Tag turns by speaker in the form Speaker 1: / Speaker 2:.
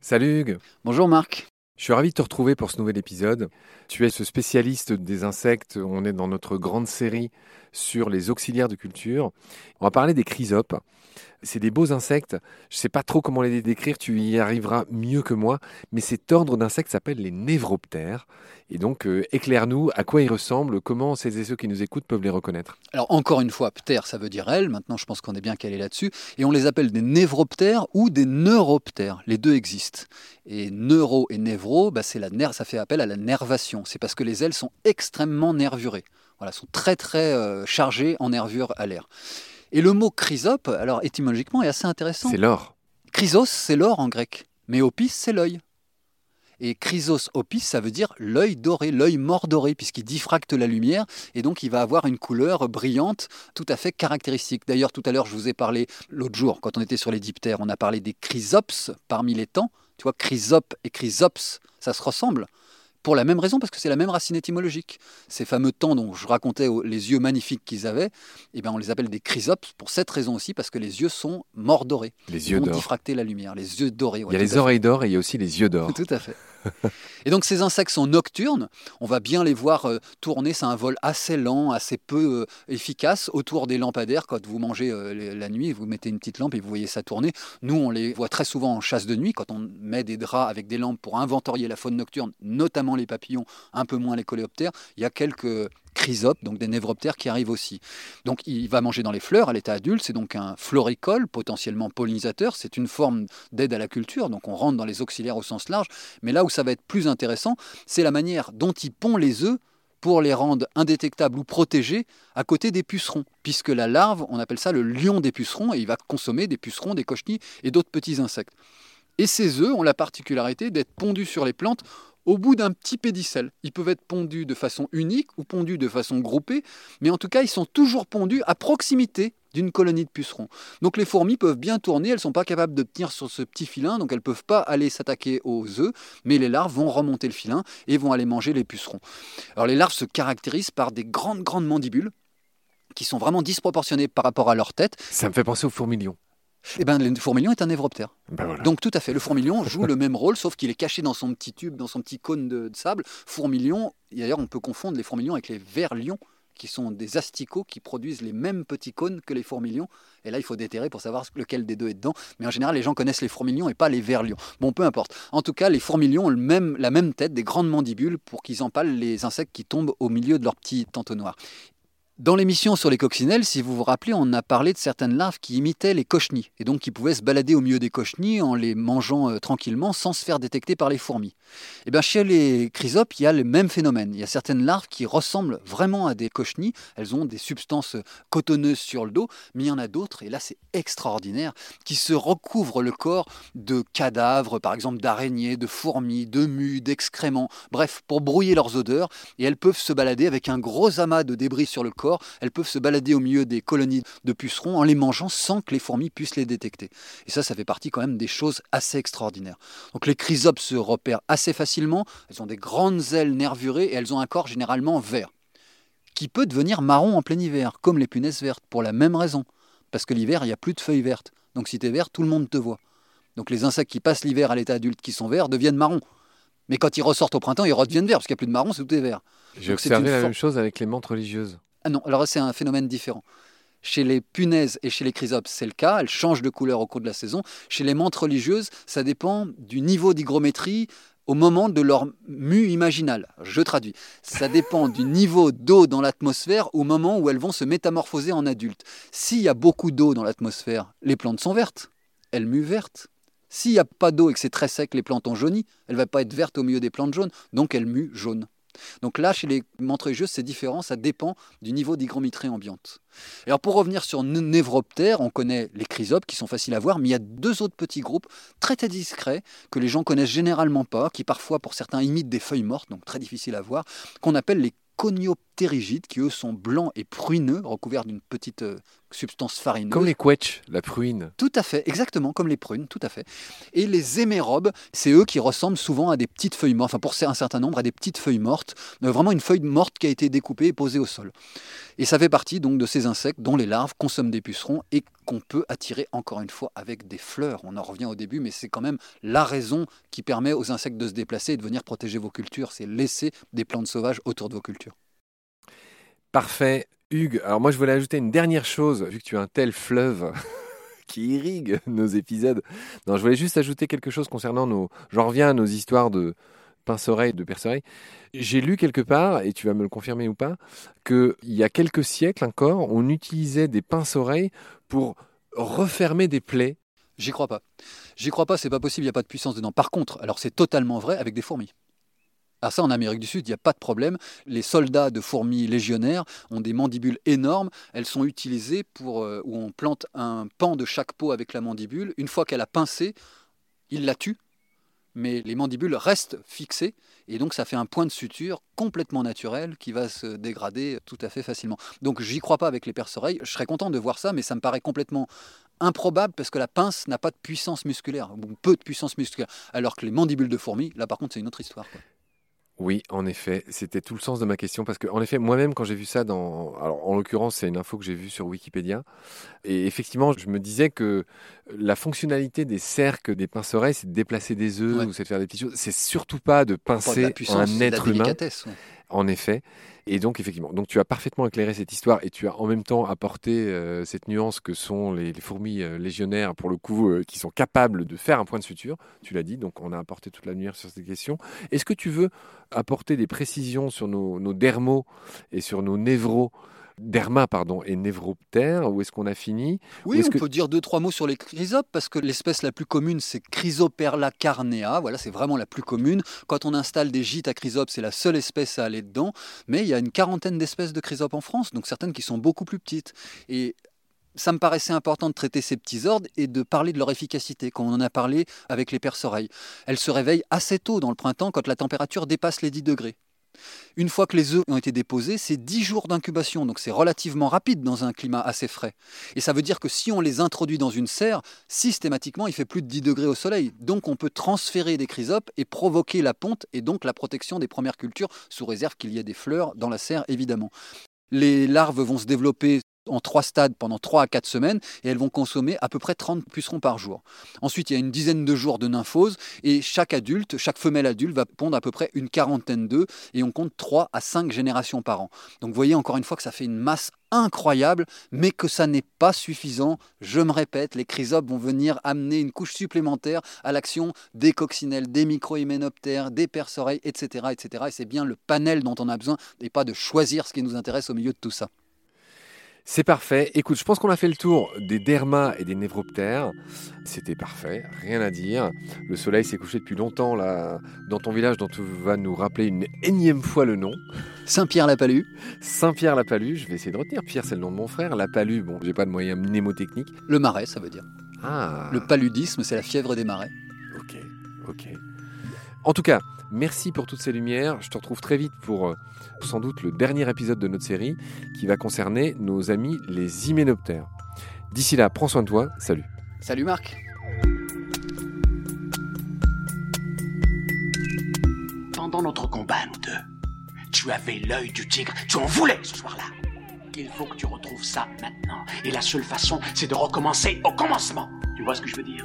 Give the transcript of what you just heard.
Speaker 1: Salut Hugues
Speaker 2: Bonjour Marc.
Speaker 1: Je suis ravi de te retrouver pour ce nouvel épisode. Tu es ce spécialiste des insectes. On est dans notre grande série sur les auxiliaires de culture. On va parler des chrysopes. C'est des beaux insectes. Je ne sais pas trop comment les décrire, tu y arriveras mieux que moi. Mais cet ordre d'insectes s'appelle les névroptères. Et donc, euh, éclaire-nous à quoi ils ressemblent, comment celles et ceux qui nous écoutent peuvent les reconnaître.
Speaker 2: Alors, encore une fois, ptère, ça veut dire elle. Maintenant, je pense qu'on est bien calé là-dessus. Et on les appelle des névroptères ou des neuroptères. Les deux existent. Et neuro et névro, bah, la ça fait appel à la nervation. C'est parce que les ailes sont extrêmement nervurées. Voilà, sont très très euh, chargées en nervures à l'air. Et le mot chrysope, alors étymologiquement, est assez intéressant.
Speaker 1: C'est l'or.
Speaker 2: Chrysos, c'est l'or en grec. Mais opis, c'est l'œil. Et chrysos opis, ça veut dire l'œil doré, l'œil mort doré, puisqu'il diffracte la lumière, et donc il va avoir une couleur brillante tout à fait caractéristique. D'ailleurs, tout à l'heure, je vous ai parlé, l'autre jour, quand on était sur les diptères, on a parlé des chrysops parmi les temps. Tu vois, chrysope et chrysops, ça se ressemble pour la même raison, parce que c'est la même racine étymologique. Ces fameux temps dont je racontais les yeux magnifiques qu'ils avaient, eh bien, on les appelle des chrysopes pour cette raison aussi, parce que les yeux sont morts dorés.
Speaker 1: Les yeux d'or.
Speaker 2: diffracter la lumière, les yeux dorés.
Speaker 1: il y a les oreilles d'or et il y a aussi les yeux d'or.
Speaker 2: Tout à fait. Et donc ces insectes sont nocturnes, on va bien les voir euh, tourner, c'est un vol assez lent, assez peu euh, efficace autour des lampadaires. Quand vous mangez euh, la nuit, vous mettez une petite lampe et vous voyez ça tourner. Nous, on les voit très souvent en chasse de nuit, quand on met des draps avec des lampes pour inventorier la faune nocturne, notamment les papillons, un peu moins les coléoptères. Il y a quelques chrysopes, donc des névroptères qui arrivent aussi. Donc il va manger dans les fleurs à l'état adulte, c'est donc un floricole, potentiellement pollinisateur, c'est une forme d'aide à la culture, donc on rentre dans les auxiliaires au sens large, mais là où ça va être plus intéressant, c'est la manière dont il pond les œufs pour les rendre indétectables ou protégés à côté des pucerons, puisque la larve, on appelle ça le lion des pucerons, et il va consommer des pucerons, des cochenilles et d'autres petits insectes. Et ces œufs ont la particularité d'être pondus sur les plantes au bout d'un petit pédicelle. Ils peuvent être pondus de façon unique ou pondus de façon groupée, mais en tout cas, ils sont toujours pondus à proximité d'une colonie de pucerons. Donc les fourmis peuvent bien tourner, elles ne sont pas capables de tenir sur ce petit filin, donc elles ne peuvent pas aller s'attaquer aux œufs, mais les larves vont remonter le filin et vont aller manger les pucerons. Alors les larves se caractérisent par des grandes, grandes mandibules qui sont vraiment disproportionnées par rapport à leur tête.
Speaker 1: Ça me fait penser aux fourmilions.
Speaker 2: Eh ben, le fourmilion est un névroptère.
Speaker 1: Ben
Speaker 2: Donc tout à fait, le fourmilion joue le même rôle, sauf qu'il est caché dans son petit tube, dans son petit cône de, sable. Fourmilion, d'ailleurs on peut confondre les fourmilions avec les vers-lions, qui sont des asticots qui produisent les mêmes petits cônes que les fourmilions. Et là, il faut déterrer pour savoir lequel des deux est dedans. Mais en général, les gens connaissent les fourmilions et pas les vers-lions. Bon, peu importe. En tout cas, les fourmilions ont le même, la même tête, des grandes mandibules pour qu'ils empalent les insectes qui tombent au milieu de leur petit entonnoir. Dans l'émission sur les coccinelles, si vous vous rappelez, on a parlé de certaines larves qui imitaient les cochenilles, et donc qui pouvaient se balader au milieu des cochenilles en les mangeant euh, tranquillement sans se faire détecter par les fourmis. Et eh bien chez les chrysopes, il y a le même phénomène. Il y a certaines larves qui ressemblent vraiment à des cochenilles, elles ont des substances cotonneuses sur le dos, mais il y en a d'autres, et là c'est extraordinaire, qui se recouvrent le corps de cadavres, par exemple d'araignées, de fourmis, de mues, d'excréments, bref, pour brouiller leurs odeurs, et elles peuvent se balader avec un gros amas de débris sur le corps elles peuvent se balader au milieu des colonies de pucerons en les mangeant sans que les fourmis puissent les détecter. Et ça, ça fait partie quand même des choses assez extraordinaires. Donc les chrysopes se repèrent assez facilement, elles ont des grandes ailes nervurées et elles ont un corps généralement vert, qui peut devenir marron en plein hiver, comme les punaises vertes, pour la même raison. Parce que l'hiver, il n'y a plus de feuilles vertes. Donc si tu es vert, tout le monde te voit. Donc les insectes qui passent l'hiver à l'état adulte qui sont verts deviennent marrons. Mais quand ils ressortent au printemps, ils redeviennent verts, parce qu'il n'y a plus de marron, c'est tout est vert.
Speaker 1: J'ai observé la même chose avec les menthes religieuses.
Speaker 2: Ah non, alors c'est un phénomène différent. Chez les punaises et chez les chrysopes, c'est le cas, elles changent de couleur au cours de la saison. Chez les menthes religieuses, ça dépend du niveau d'hygrométrie au moment de leur mue imaginale. Je traduis. Ça dépend du niveau d'eau dans l'atmosphère au moment où elles vont se métamorphoser en adultes. S'il y a beaucoup d'eau dans l'atmosphère, les plantes sont vertes. Elles muent vertes. S'il n'y a pas d'eau et que c'est très sec, les plantes ont jauni. Elles ne vont pas être vertes au milieu des plantes jaunes, donc elles muent jaunes. Donc là, chez les menthes religieuses, c'est différent, ça dépend du niveau d'hygrométrie ambiante. Alors pour revenir sur Névroptère, on connaît les chrysopes qui sont faciles à voir, mais il y a deux autres petits groupes très très discrets que les gens connaissent généralement pas, qui parfois pour certains imitent des feuilles mortes, donc très difficiles à voir, qu'on appelle les conioptérygides, qui eux sont blancs et pruineux, recouverts d'une petite euh, substance farineuse.
Speaker 1: Comme les quetch, la pruine.
Speaker 2: Tout à fait, exactement, comme les prunes, tout à fait. Et les hémérobes, c'est eux qui ressemblent souvent à des petites feuilles mortes, enfin pour un certain nombre, à des petites feuilles mortes, euh, vraiment une feuille morte qui a été découpée et posée au sol. Et ça fait partie donc de ces insectes dont les larves consomment des pucerons et qu'on peut attirer encore une fois avec des fleurs. On en revient au début, mais c'est quand même la raison qui permet aux insectes de se déplacer et de venir protéger vos cultures. C'est laisser des plantes sauvages autour de vos cultures.
Speaker 1: Parfait. Hugues, alors moi je voulais ajouter une dernière chose, vu que tu as un tel fleuve qui irrigue nos épisodes. Non, je voulais juste ajouter quelque chose concernant nos... J'en reviens à nos histoires de pince-oreille, de perce-oreille. J'ai lu quelque part, et tu vas me le confirmer ou pas, qu'il y a quelques siècles encore, on utilisait des pince-oreilles pour refermer des plaies.
Speaker 2: J'y crois pas. J'y crois pas, c'est pas possible, il n'y a pas de puissance dedans. Par contre, alors c'est totalement vrai avec des fourmis. Alors ça, en Amérique du Sud, il n'y a pas de problème. Les soldats de fourmis légionnaires ont des mandibules énormes. Elles sont utilisées pour euh, où on plante un pan de chaque peau avec la mandibule. Une fois qu'elle a pincé, il la tue, mais les mandibules restent fixées et donc ça fait un point de suture complètement naturel qui va se dégrader tout à fait facilement. Donc j'y crois pas avec les perce-oreilles. Je serais content de voir ça, mais ça me paraît complètement improbable parce que la pince n'a pas de puissance musculaire, ou peu de puissance musculaire, alors que les mandibules de fourmis, là par contre c'est une autre histoire.
Speaker 1: Oui, en effet, c'était tout le sens de ma question parce que, en effet, moi-même, quand j'ai vu ça dans, alors en l'occurrence, c'est une info que j'ai vue sur Wikipédia, et effectivement, je me disais que la fonctionnalité des cercles des pince-oreilles, c'est de déplacer des œufs ou c'est de faire des petites choses. C'est surtout pas de pincer un être humain. En effet. Et donc, effectivement, donc tu as parfaitement éclairé cette histoire et tu as en même temps apporté euh, cette nuance que sont les, fourmis euh, légionnaires, pour le coup, euh, qui sont capables de faire un point de suture. Tu l'as dit, donc on a apporté toute la lumière sur cette question. Est-ce que tu veux apporter des précisions sur nos, nos dermos et sur nos névros derma pardon, et névroptère Où est-ce qu'on a fini?
Speaker 2: Oui, on peut dire deux, trois mots sur les chrysopes, parce que l'espèce la plus commune, c'est Chrysoperla carnea. Voilà, c'est vraiment la plus commune. Quand on installe des gîtes à chrysopes, c'est la seule espèce à aller dedans. Mais il y a une quarantaine d'espèces de chrysopes en France, donc certaines qui sont beaucoup plus petites. Et ça me paraissait important de traiter ces petits ordres et de parler de leur efficacité, comme on en a parlé avec les perce-oreilles. Elles se réveillent assez tôt dans le printemps quand la température dépasse les 10 degrés. Une fois que les œufs ont été déposés, c'est 10 jours d'incubation, donc c'est relativement rapide dans un climat assez frais. Et ça veut dire que si on les introduit dans une serre, systématiquement il fait plus de 10 degrés au soleil. Donc on peut transférer des chrysopes et provoquer la ponte et donc la protection des premières cultures, sous réserve qu'il y ait des fleurs dans la serre évidemment. Les larves vont se développer en trois stades pendant trois à quatre semaines et elles vont consommer à peu près 30 pucerons par jour. Ensuite, il y a une dizaine de jours de nymphose et chaque adulte, chaque femelle adulte va pondre à peu près une quarantaine d'œufs et on compte 3 à 5 générations par an. Donc vous voyez encore une fois que ça fait une masse incroyable, mais que ça n'est pas suffisant. Je me répète, les chrysopes vont venir amener une couche supplémentaire à l'action des coccinelles, des micro-hyménoptères, des perce-oreilles, etc., etc. Et c'est bien le panel dont on a besoin et pas de choisir ce qui nous intéresse au milieu de tout ça.
Speaker 1: C'est parfait. Écoute, je pense qu'on a fait le tour des dermas et des névroptères. C'était parfait, rien à dire. Le soleil s'est couché depuis longtemps là dans ton village dont tu vas nous rappeler une énième fois le nom.
Speaker 2: Saint-Pierre-la-Palue.
Speaker 1: Saint-Pierre-la-Palue, je vais essayer de retenir. Pierre, c'est le nom de mon frère. La Palue, bon, j'ai pas de moyens mnémotechniques.
Speaker 2: Le marais, ça veut dire. Ah. Le paludisme, c'est la fièvre des marais.
Speaker 1: Ok, ok. En tout cas, merci pour toutes ces lumières. Je te retrouve très vite pour euh, sans doute le dernier épisode de notre série qui va concerner nos amis les hyménoptères. D'ici là, prends soin de toi. Salut.
Speaker 2: Salut Marc.
Speaker 3: Pendant notre combat, nous deux, tu avais l'œil du tigre. Tu en voulais ce soir-là. Il faut que tu retrouves ça maintenant. Et la seule façon, c'est de recommencer au commencement. Tu vois ce que je veux dire?